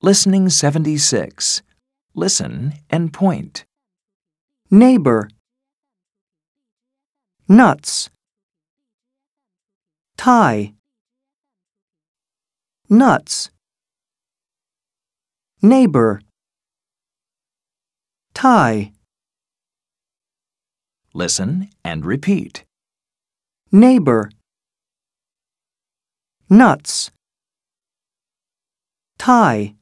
Listening 76. Listen and point. neighbor, nuts, tie, nuts, neighbor, tie, Listen and repeat. neighbor, nuts, tie.